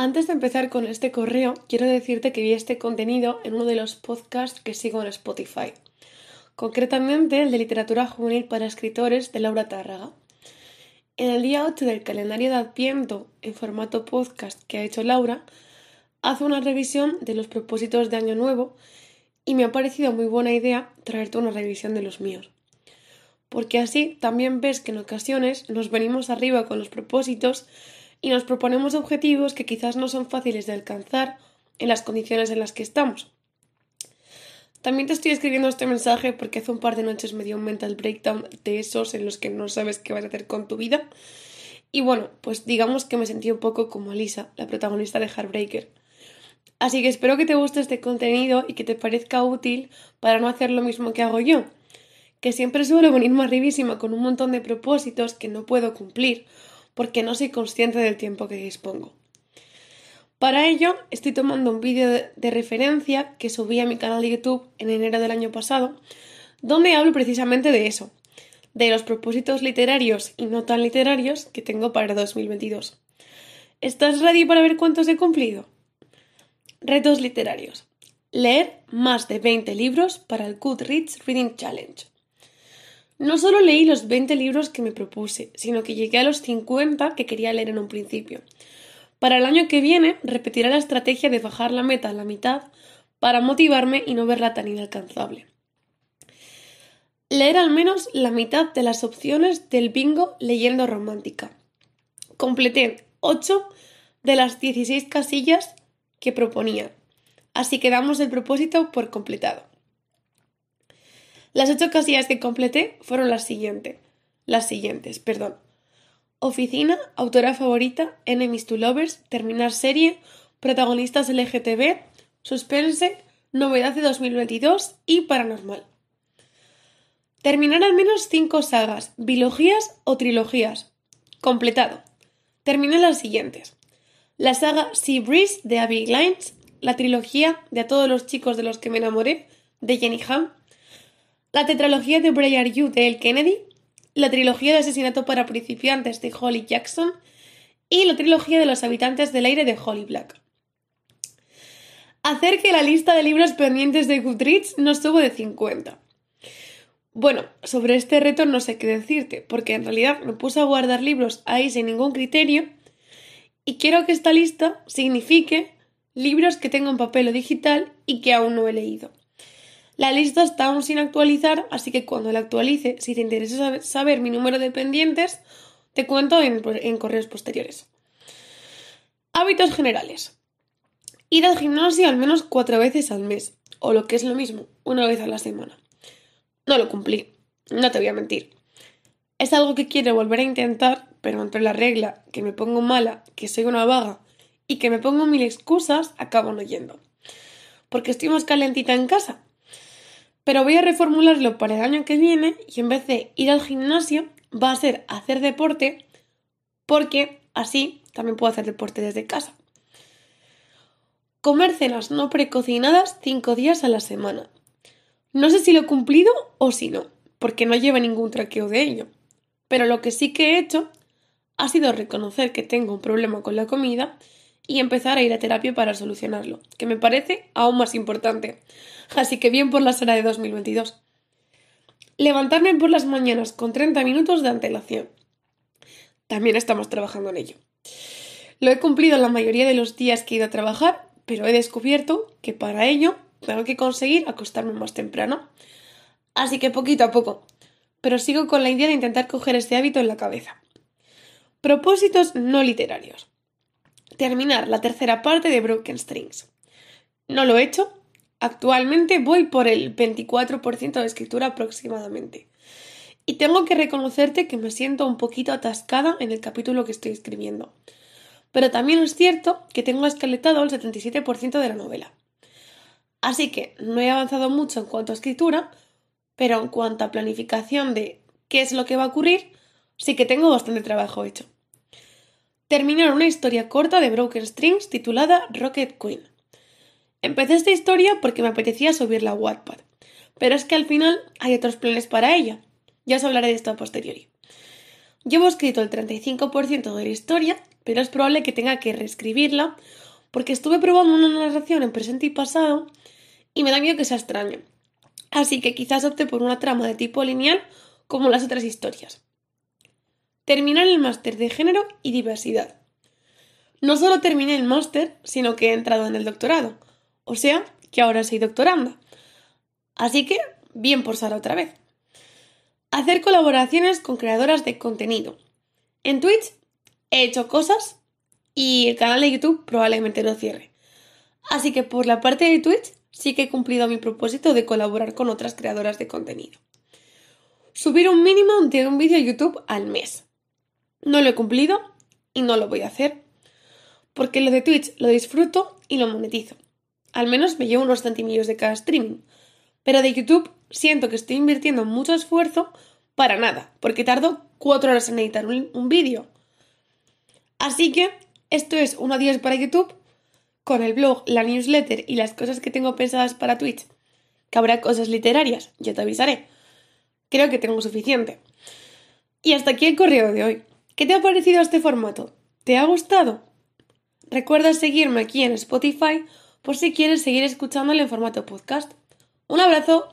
Antes de empezar con este correo, quiero decirte que vi este contenido en uno de los podcasts que sigo en Spotify, concretamente el de literatura juvenil para escritores de Laura Tárraga. En el día 8 del calendario de Adviento, en formato podcast que ha hecho Laura, hace una revisión de los propósitos de Año Nuevo y me ha parecido muy buena idea traerte una revisión de los míos. Porque así también ves que en ocasiones nos venimos arriba con los propósitos y nos proponemos objetivos que quizás no son fáciles de alcanzar en las condiciones en las que estamos. También te estoy escribiendo este mensaje porque hace un par de noches me dio un mental breakdown de esos en los que no sabes qué vas a hacer con tu vida. Y bueno, pues digamos que me sentí un poco como Lisa, la protagonista de Heartbreaker. Así que espero que te guste este contenido y que te parezca útil para no hacer lo mismo que hago yo, que siempre suelo venirme arribísima con un montón de propósitos que no puedo cumplir porque no soy consciente del tiempo que dispongo. Para ello, estoy tomando un vídeo de, referencia que subí a mi canal de YouTube en enero del año pasado, donde hablo precisamente de eso, de los propósitos literarios y no tan literarios que tengo para 2022. ¿Estás ready para ver cuántos he cumplido? Retos literarios. Leer más de 20 libros para el Goodreads Reading Challenge. No solo leí los 20 libros que me propuse, sino que llegué a los 50 que quería leer en un principio. Para el año que viene repetiré la estrategia de bajar la meta a la mitad para motivarme y no verla tan inalcanzable. Leer al menos la mitad de las opciones del bingo leyendo romántica. Completé 8 de las 16 casillas que proponía. Así que damos el propósito por completado. Las ocho casillas que completé fueron las siguientes. Las siguientes, perdón. Oficina, autora favorita, enemies to lovers, terminar serie, protagonistas LGTB, suspense, novedad de 2022 y paranormal. Terminar al menos cinco sagas, bilogías o trilogías. Completado. Terminé las siguientes la saga Sea Breeze de Abby Lines, la trilogía de A todos los chicos de los que me enamoré de Jenny Ham, la tetralogía de Bray Are You de El Kennedy, la trilogía de Asesinato para principiantes de Holly Jackson y la trilogía de Los habitantes del aire de Holly Black. Hacer que la lista de libros pendientes de Goodreads no suba de 50. Bueno, sobre este reto no sé qué decirte, porque en realidad me puse a guardar libros ahí sin ningún criterio y quiero que esta lista signifique libros que tengo en papel o digital y que aún no he leído. La lista está aún sin actualizar, así que cuando la actualice, si te interesa saber mi número de pendientes, te cuento en, correos posteriores. Hábitos generales. Ir al gimnasio al menos cuatro veces al mes, o lo que es lo mismo, una vez a la semana. No lo cumplí, no te voy a mentir. Es algo que quiero volver a intentar pero entre la regla que me pongo mala, que soy una vaga y que me pongo mil excusas, acabo no yendo. Porque estoy más calentita en casa. Pero voy a reformularlo para el año que viene y en vez de ir al gimnasio va a ser hacer deporte porque así también puedo hacer deporte desde casa. Comer cenas no precocinadas cinco días a la semana. No sé si lo he cumplido o si no, porque no lleva ningún traqueo de ello. Pero lo que sí que he hecho ha sido reconocer que tengo un problema con la comida y empezar a ir a terapia para solucionarlo, que me parece aún más importante. Así que bien por la Sara de 2022. Levantarme por las mañanas con 30 minutos de antelación. También estamos trabajando en ello. Lo he cumplido la mayoría de los días que he ido a trabajar, pero he descubierto que para ello tengo que conseguir acostarme más temprano. Así que poquito a poco. Pero sigo con la idea de intentar coger este hábito en la cabeza. Propósitos no literarios. Terminar la tercera parte de Broken Strings. No lo he hecho. Actualmente voy por el 24% de escritura aproximadamente. Y tengo que reconocerte que me siento un poquito atascada en el capítulo que estoy escribiendo. Pero también es cierto que tengo esqueletado el 77% de la novela. Así que no he avanzado mucho en cuanto a escritura, pero en cuanto a planificación de qué es lo que va a ocurrir, sí que tengo bastante trabajo hecho. Terminar una historia corta de Broken Strings titulada Rocket Queen. Empecé esta historia porque me apetecía subirla a Wattpad, pero es que al final hay otros planes para ella. Ya os hablaré de esto a posteriori. Llevo escrito el 35% de la historia, pero es probable que tenga que reescribirla porque estuve probando una narración en presente y pasado y me da miedo que sea extraño. Así que quizás opte por una trama de tipo lineal como las otras historias. Terminar el máster de género y diversidad. No solo terminé el máster, sino que he entrado en el doctorado. O sea, que ahora soy doctoranda. Así que, bien por Sara otra vez. Hacer colaboraciones con creadoras de contenido. En Twitch he hecho cosas y el canal de YouTube probablemente lo cierre. Así que por la parte de Twitch sí que he cumplido mi propósito de colaborar con otras creadoras de contenido. Subir un mínimo de un vídeo a YouTube al mes. No lo he cumplido y no lo voy a hacer. Porque lo de Twitch lo disfruto y lo monetizo. Al menos me llevo unos centimillos de cada streaming. Pero de YouTube siento que estoy invirtiendo mucho esfuerzo para nada, porque tardo cuatro horas en editar un, vídeo. Así que esto es un adiós para YouTube, con el blog, la newsletter y las cosas que tengo pensadas para Twitch. Que habrá cosas literarias, ya te avisaré. Creo que tengo suficiente. Y hasta aquí el correo de hoy. ¿Qué te ha parecido este formato? ¿Te ha gustado? Recuerda seguirme aquí en Spotify por si quieres seguir escuchándolo en formato podcast. Un abrazo.